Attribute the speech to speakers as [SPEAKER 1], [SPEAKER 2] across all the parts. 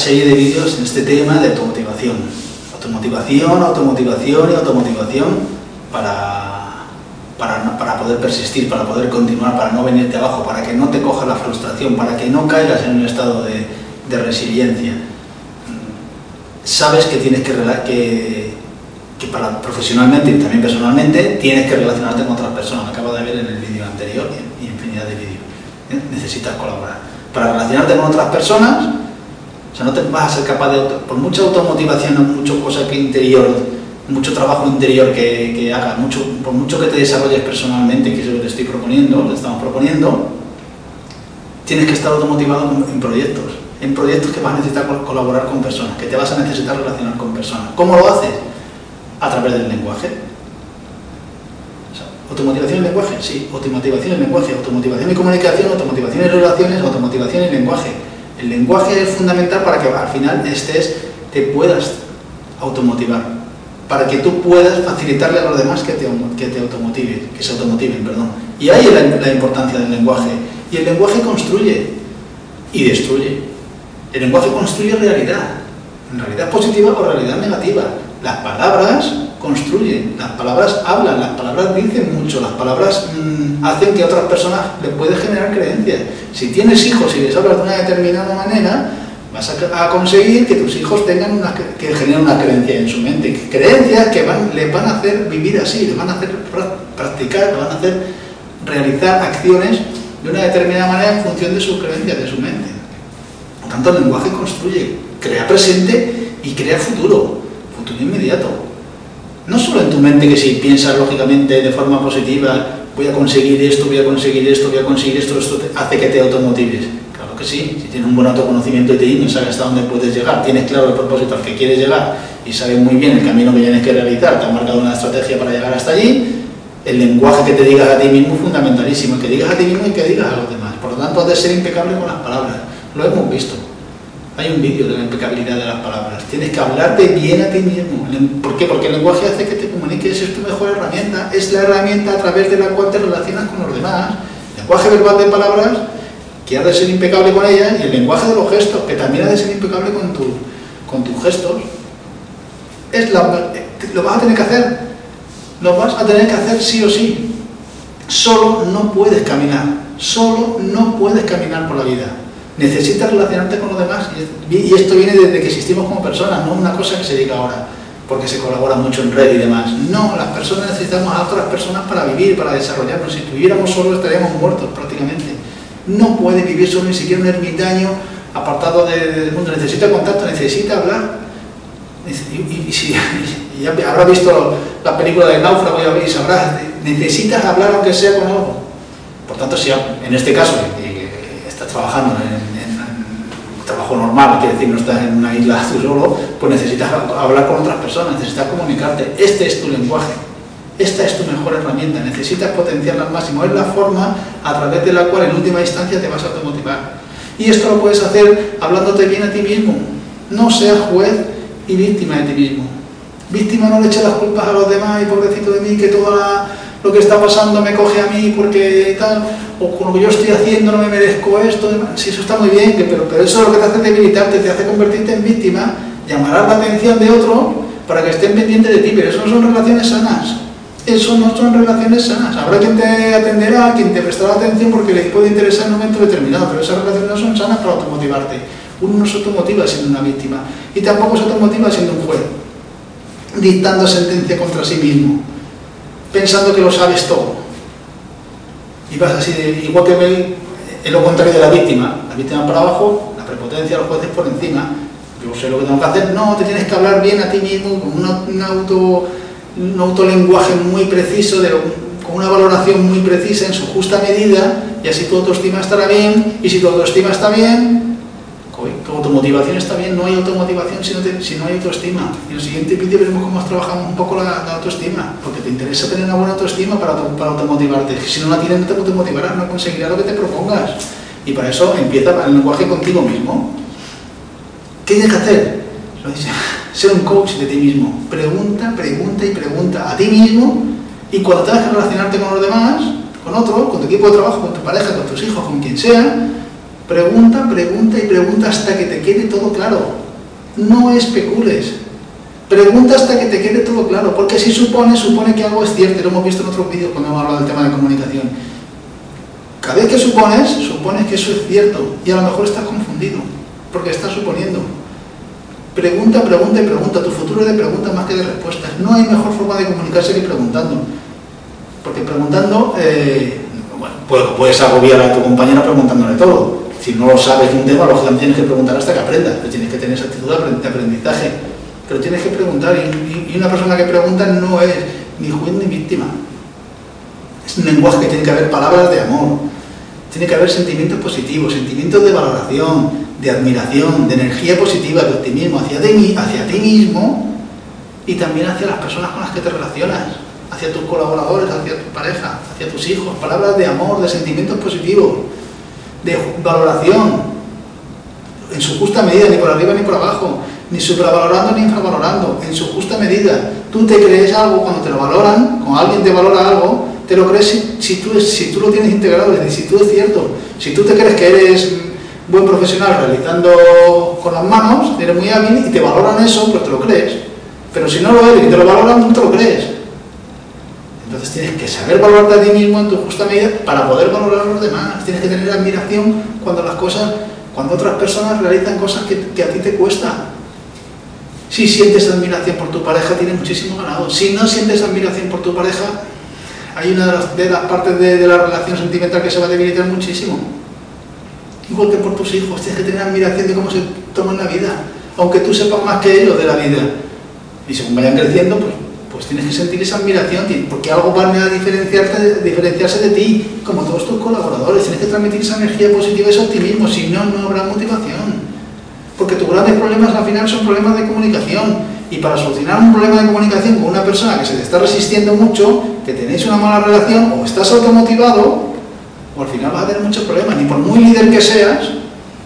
[SPEAKER 1] serie de vídeos en este tema de automotivación. Automotivación, automotivación y automotivación para, para, para poder persistir, para poder continuar, para no venirte abajo, para que no te coja la frustración, para que no caigas en un estado de, de resiliencia. Sabes que tienes que, que, que para profesionalmente y también personalmente tienes que relacionarte con otras personas. Acabo de ver en el vídeo anterior y infinidad de vídeos. ¿eh? Necesitas colaborar. Para relacionarte con otras personas, o sea, no te vas a ser capaz de, por mucha automotivación, mucho cosa que interior, mucho trabajo interior que, hagas, mucho, por mucho que te desarrolles personalmente, que es lo que te estoy proponiendo, te estamos proponiendo, tienes que estar automotivado en proyectos, en proyectos que vas a necesitar colaborar con personas, que te vas a necesitar relacionar con personas. ¿Cómo lo haces? A través del lenguaje. ¿Automotivación y lenguaje? Sí, automotivación y lenguaje, automotivación y comunicación, automotivación y relaciones, automotivación y lenguaje. El lenguaje es fundamental para que al final estés, te puedas automotivar, para que tú puedas facilitarle a los demás que te, automotiven, que se automotiven, perdón. Y ahí la, la importancia del lenguaje. Y el lenguaje construye y destruye. El lenguaje construye realidad, realidad positiva o realidad negativa. Las palabras construyen, las palabras hablan, las palabras dicen mucho, las palabras mmm, hacen que a otras personas les puede generar creencias. Si tienes hijos y les hablas de una determinada manera, vas a, conseguir que tus hijos tengan una, que generen una creencia en su mente, creencias que les van a hacer vivir así, les van a hacer practicar, les van a hacer realizar acciones de una determinada manera en función de sus creencias, de su mente. Por tanto, el lenguaje construye, crea presente y crea futuro, futuro inmediato. No solo en tu mente que si piensas lógicamente de forma positiva, voy a conseguir esto, voy a conseguir esto, voy a conseguir esto, esto te hace que te automotives. Claro que sí, si tienes un buen autoconocimiento de ti mismo, sabes hasta dónde puedes llegar, tienes claro el propósito al que quieres llegar y sabes muy bien el camino que tienes que realizar, te has marcado una estrategia para llegar hasta allí, el lenguaje que te digas a ti mismo es fundamentalísimo, que digas a ti mismo y que digas a los demás. Por lo tanto, has de ser impecable con las palabras. Lo hemos visto. Hay un vídeo de la impecabilidad de las palabras. Tienes que hablarte bien a ti mismo. ¿Por qué? Porque el lenguaje hace que te comuniques, es tu mejor herramienta. Es la herramienta a través de la cual te relacionas con los demás. El lenguaje verbal de palabras, que has de ser impecable con ellas, y el lenguaje de los gestos, que también has de ser impecable con, tu, con tus gestos. Es la, lo vas a tener que hacer. Lo vas a tener que hacer sí o sí. Solo no puedes caminar. Solo no puedes caminar por la vida necesitas relacionarte con los demás y esto viene desde que existimos como personas, no una cosa que se diga ahora porque se colabora mucho en red y demás. No, las personas necesitamos a otras personas para vivir, para desarrollarnos. Si viviéramos solos estaríamos muertos prácticamente. No puede vivir solo ni siquiera un ermitaño apartado del mundo. Necesita contacto, necesita hablar. Y, si y ya habrá visto la película de Náufrago y sabrás, necesitas hablar aunque sea con algo. Por tanto, si en este caso estás trabajando en, en, en, trabajo normal, quiere decir, no estás en una isla tú solo, pues necesitas hablar con otras personas, necesitas comunicarte. Este es tu lenguaje, esta es tu mejor herramienta, necesitas potenciarla al máximo. Es la forma a través de la cual en última instancia te vas a automotivar. Y esto lo puedes hacer hablándote bien a ti mismo. No seas juez y víctima de ti mismo. Víctima no le eche las culpas a los demás y pobrecito de mí que todo la, lo que está pasando me coge a mí porque tal o con lo que yo estoy haciendo no me merezco esto, si eso está muy bien, pero, eso es lo que te hace debilitarte, te hace convertirte en víctima, llamarás la atención de otro para que estén pendientes de ti, pero eso no son relaciones sanas. Eso no son relaciones sanas. Habrá quien te atenderá, quien te prestará atención porque le puede interesar en un momento determinado, pero esas relaciones no son sanas para automotivarte. Uno no se automotiva siendo una víctima y tampoco se automotiva siendo un juez, dictando sentencia contra sí mismo, pensando que lo sabes todo. Y vas así, de, igual que es lo contrario de la víctima, la víctima para abajo, la prepotencia de los jueces por encima, Yo sé lo que tengo que hacer. No, te tienes que hablar bien a ti mismo con un, auto, un autolenguaje muy preciso, con una valoración muy precisa en su justa medida y así tu autoestima estará bien y si tu autoestima está bien, automotivación está bien, no hay automotivación si no, si no hay autoestima. Y en el siguiente vídeo veremos cómo trabajamos un poco la, autoestima, porque te interesa tener una buena autoestima para, para automotivarte. Si no la tienes no te automotivarás, no conseguirás lo que te propongas. Y para eso empieza el lenguaje contigo mismo. ¿Qué tienes que hacer? Ser un coach de ti mismo. Pregunta, pregunta y pregunta a ti mismo y cuando tengas que relacionarte con los demás, con otros, con tu equipo de trabajo, con tu pareja, con tus hijos, con quien sea, pregunta, pregunta y pregunta hasta que te quede todo claro. No especules. Pregunta hasta que te quede todo claro, porque si supone, supone que algo es cierto. Lo hemos visto en otros vídeos cuando hemos hablado del tema de comunicación. Cada vez que supones, supones que eso es cierto y a lo mejor estás confundido, porque estás suponiendo. Pregunta, pregunta y pregunta. Tu futuro es de preguntas más que de respuestas. No hay mejor forma de comunicarse que preguntando. Porque preguntando, eh, bueno, puedes agobiar a tu compañero preguntándole todo. Si no sabes un tema, lógicamente tienes que preguntar hasta que aprendas. Pero tienes que tener esa actitud de aprendizaje. Pero tienes que preguntar. Y, y una persona que pregunta no es ni juez ni víctima. Es un lenguaje que tiene que haber palabras de amor. Tiene que haber sentimientos positivos, sentimientos de valoración, de admiración, de energía positiva, de optimismo hacia ti, hacia ti mismo y también hacia las personas con las que te relacionas, hacia tus colaboradores, hacia tu pareja, hacia tus hijos, palabras de amor, de sentimientos positivos, de valoración, en su justa medida, ni por arriba ni por abajo, ni supravalorando ni infravalorando, en su justa medida. Tú te crees algo cuando te lo valoran, cuando alguien te valora algo, te lo crees si, tú, si tú lo tienes integrado, si tú es cierto, si tú te crees que eres buen profesional realizando con las manos, eres muy hábil y te valoran eso, pues te lo crees. Pero si no lo eres y te lo valoran, no te lo crees. Entonces tienes que saber valorarte a ti mismo en tu justa medida para poder valorar a los demás. Tienes que tener admiración cuando las cosas, cuando otras personas realizan cosas que, a ti te cuesta. Si sientes admiración por tu pareja, tienes muchísimo ganado. Si no sientes admiración por tu pareja, hay una de las, partes de, de la relación sentimental que se va a debilitar muchísimo igual que por tus hijos, tienes que tener admiración de cómo se toman la vida, aunque tú sepas más que ellos de la vida. Y según vayan creciendo, pues, pues tienes que sentir esa admiración, porque algo va a diferenciarse de ti, como todos tus colaboradores. Tienes que transmitir esa energía positiva, ese optimismo, si no, no habrá motivación. Porque tus grandes problemas al final son problemas de comunicación. Y para solucionar un problema de comunicación con una persona que se te está resistiendo mucho, que tenéis una mala relación o estás automotivado, al final vas a tener muchos problemas, ni por muy líder que seas,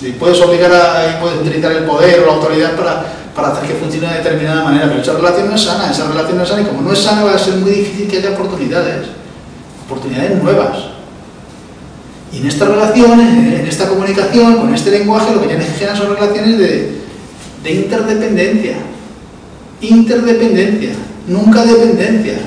[SPEAKER 1] y puedes obligar a, puedes utilizar el poder o la autoridad para, para hacer que funcione de determinada manera, pero esa relación no es sana, esa relación no es sana, y como no es sana va a ser muy difícil que haya oportunidades, oportunidades nuevas. Y en estas relaciones, en esta comunicación, con este lenguaje, lo que que generar son relaciones de interdependencia. Interdependencia, nunca dependencia.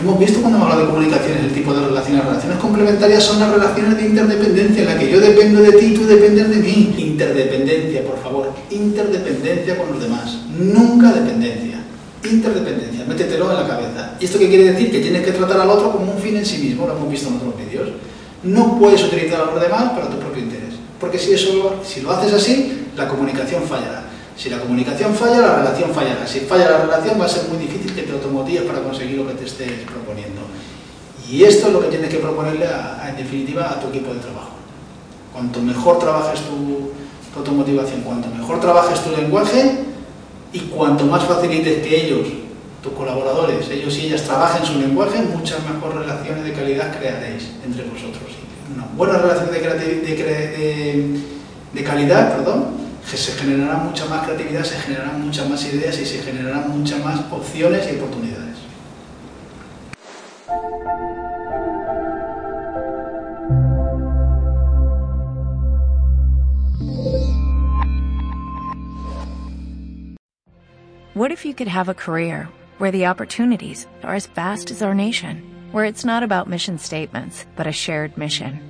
[SPEAKER 1] Hemos visto cuando hemos hablado de comunicaciones el tipo de relaciones. Relaciones complementarias son las relaciones de interdependencia, en la que yo dependo de ti y tú dependes de mí. Interdependencia, por favor. Interdependencia con los demás. Nunca dependencia. Interdependencia. Métetelo en la cabeza. ¿Y esto qué quiere decir? Que tienes que tratar al otro como un fin en sí mismo. Lo hemos visto en otros vídeos. No puedes utilizar a los demás para tu propio interés. Porque si, eso, si lo haces así, la comunicación fallará. Si la comunicación falla, la relación fallará. Si falla la relación, va a ser muy difícil que te automotives para conseguir lo que te estés proponiendo. Y esto es lo que tienes que proponerle, en definitiva, a tu equipo de trabajo. Cuanto mejor trabajes tu, automotivación, cuanto mejor trabajes tu lenguaje y cuanto más facilites que ellos, tus colaboradores, ellos y ellas trabajen su lenguaje, muchas mejores relaciones de calidad crearéis entre vosotros. Una buena relación de calidad, perdón, se generará mucha más creatividad, se generarán muchas más ideas y se generarán muchas más opciones y oportunidades.
[SPEAKER 2] What if you could have a career where the opportunities are as vast as our nation, where it's not about mission statements, but a shared mission?